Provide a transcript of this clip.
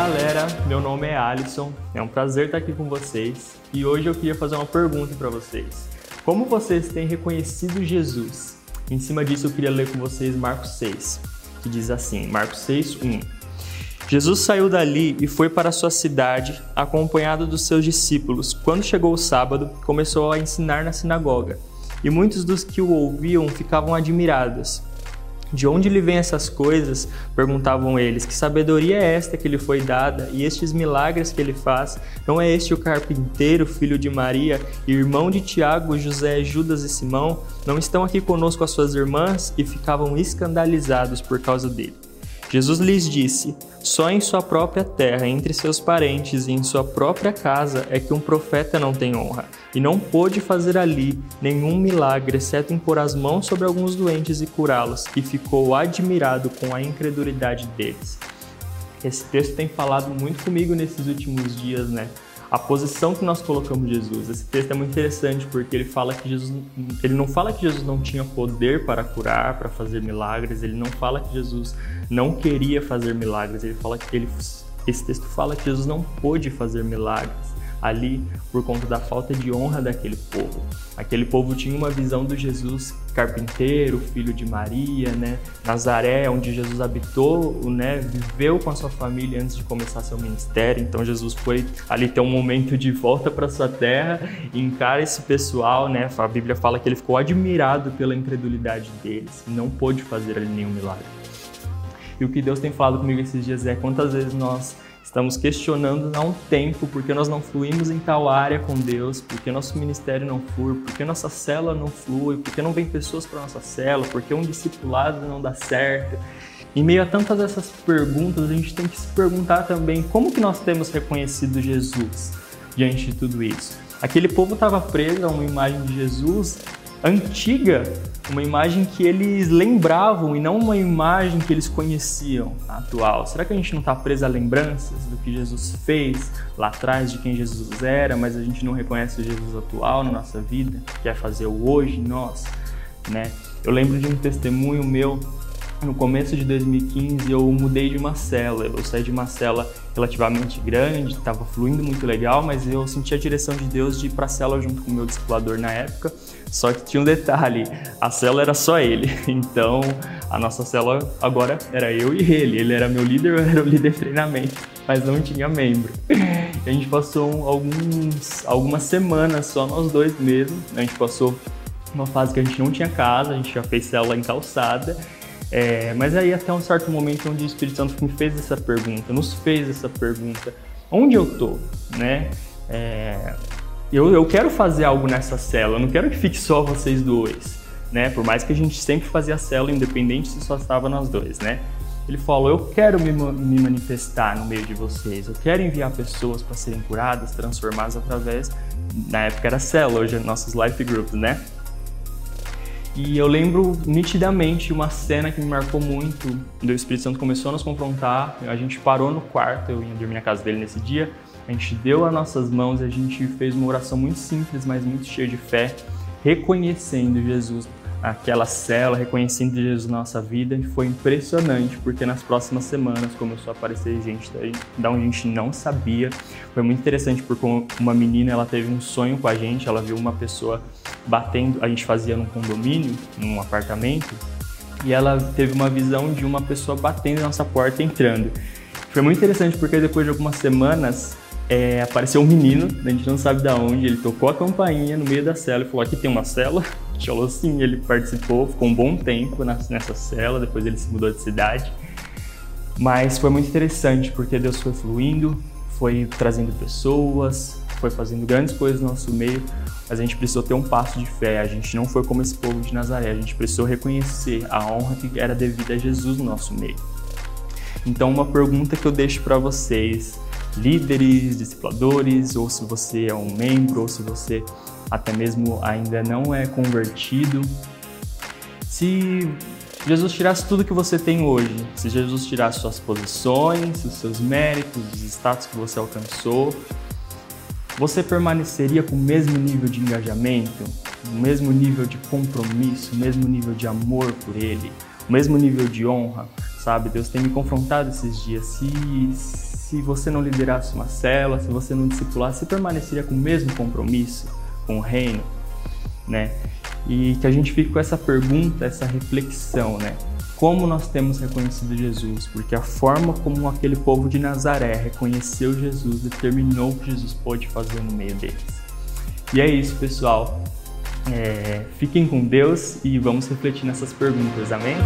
galera, meu nome é Alisson, é um prazer estar aqui com vocês e hoje eu queria fazer uma pergunta para vocês. Como vocês têm reconhecido Jesus? Em cima disso eu queria ler com vocês Marcos 6, que diz assim, Marcos 6, 1. Jesus saiu dali e foi para sua cidade, acompanhado dos seus discípulos. Quando chegou o sábado, começou a ensinar na sinagoga, e muitos dos que o ouviam ficavam admirados. De onde lhe vêm essas coisas? perguntavam eles. Que sabedoria é esta que lhe foi dada? E estes milagres que ele faz? Não é este o carpinteiro, filho de Maria, irmão de Tiago, José, Judas e Simão? Não estão aqui conosco as suas irmãs? E ficavam escandalizados por causa dele. Jesus lhes disse: Só em sua própria terra, entre seus parentes e em sua própria casa é que um profeta não tem honra. E não pôde fazer ali nenhum milagre, exceto impor as mãos sobre alguns doentes e curá-los, e ficou admirado com a incredulidade deles. Esse texto tem falado muito comigo nesses últimos dias, né? A posição que nós colocamos Jesus. Esse texto é muito interessante porque ele fala que Jesus, ele não fala que Jesus não tinha poder para curar, para fazer milagres, ele não fala que Jesus não queria fazer milagres, ele fala que ele, esse texto fala que Jesus não pôde fazer milagres ali por conta da falta de honra daquele povo. Aquele povo tinha uma visão do Jesus carpinteiro, filho de Maria, né? Nazaré, onde Jesus habitou, né? Viveu com a sua família antes de começar seu ministério. Então Jesus foi ali ter um momento de volta para sua terra e encara esse pessoal, né? A Bíblia fala que ele ficou admirado pela incredulidade deles, e não pôde fazer ali nenhum milagre. E o que Deus tem falado comigo esses dias é quantas vezes nós Estamos questionando há um tempo porque nós não fluímos em tal área com Deus, porque nosso ministério não flui, porque nossa célula não flui, porque não vem pessoas para nossa célula, porque um discipulado não dá certo. Em meio a tantas dessas perguntas, a gente tem que se perguntar também como que nós temos reconhecido Jesus diante de tudo isso. Aquele povo estava preso a uma imagem de Jesus antiga, uma imagem que eles lembravam e não uma imagem que eles conheciam atual. Será que a gente não está preso a lembranças do que Jesus fez lá atrás, de quem Jesus era, mas a gente não reconhece o Jesus atual na nossa vida, quer fazer o hoje em nós, né? Eu lembro de um testemunho meu no começo de 2015 eu mudei de uma cela. Eu saí de uma cela relativamente grande, estava fluindo muito legal, mas eu senti a direção de Deus de ir para a cela junto com o meu discipulador na época. Só que tinha um detalhe, a cela era só ele. Então, a nossa cela agora era eu e ele. Ele era meu líder, eu era o líder de treinamento, mas não tinha membro. A gente passou alguns, algumas semanas só nós dois mesmo. A gente passou uma fase que a gente não tinha casa, a gente já fez cela em calçada é, mas aí até um certo momento onde o Espírito Santo me fez essa pergunta, nos fez essa pergunta, onde eu tô, né? É, eu, eu quero fazer algo nessa célula, eu não quero que fique só vocês dois, né? Por mais que a gente sempre fazia a célula independente se só estava nós dois, né? Ele falou, eu quero me, me manifestar no meio de vocês, eu quero enviar pessoas para serem curadas, transformadas através, na época era célula, hoje é nossos life groups, né? E eu lembro nitidamente uma cena que me marcou muito. O Espírito Santo começou a nos confrontar, a gente parou no quarto, eu ia dormir na casa dele nesse dia, a gente deu as nossas mãos e a gente fez uma oração muito simples, mas muito cheia de fé, reconhecendo Jesus aquela cela, reconhecendo Jesus na nossa vida, e foi impressionante, porque nas próximas semanas começou a aparecer gente da onde a gente não sabia. Foi muito interessante porque uma menina, ela teve um sonho com a gente, ela viu uma pessoa batendo, a gente fazia num condomínio, num apartamento, e ela teve uma visão de uma pessoa batendo na nossa porta entrando. Foi muito interessante porque depois de algumas semanas é, apareceu um menino, a gente não sabe de onde, ele tocou a campainha no meio da cela e falou: Aqui tem uma cela. Falou sim, ele participou, ficou um bom tempo nessa cela, depois ele se mudou de cidade. Mas foi muito interessante porque Deus foi fluindo, foi trazendo pessoas, foi fazendo grandes coisas no nosso meio, mas a gente precisou ter um passo de fé. A gente não foi como esse povo de Nazaré, a gente precisou reconhecer a honra que era devida a Jesus no nosso meio. Então, uma pergunta que eu deixo para vocês líderes, discipuladores, ou se você é um membro, ou se você até mesmo ainda não é convertido. Se Jesus tirasse tudo que você tem hoje, se Jesus tirasse suas posições, os seus méritos, os status que você alcançou, você permaneceria com o mesmo nível de engajamento, o mesmo nível de compromisso, o mesmo nível de amor por Ele, o mesmo nível de honra, sabe? Deus tem me confrontado esses dias. Se, se você não liderasse uma célula, se você não discipulasse, você permaneceria com o mesmo compromisso com o reino, né? E que a gente fique com essa pergunta, essa reflexão, né? Como nós temos reconhecido Jesus? Porque a forma como aquele povo de Nazaré reconheceu Jesus determinou o que Jesus pôde fazer no meio deles. E é isso, pessoal. É, fiquem com Deus e vamos refletir nessas perguntas, amém?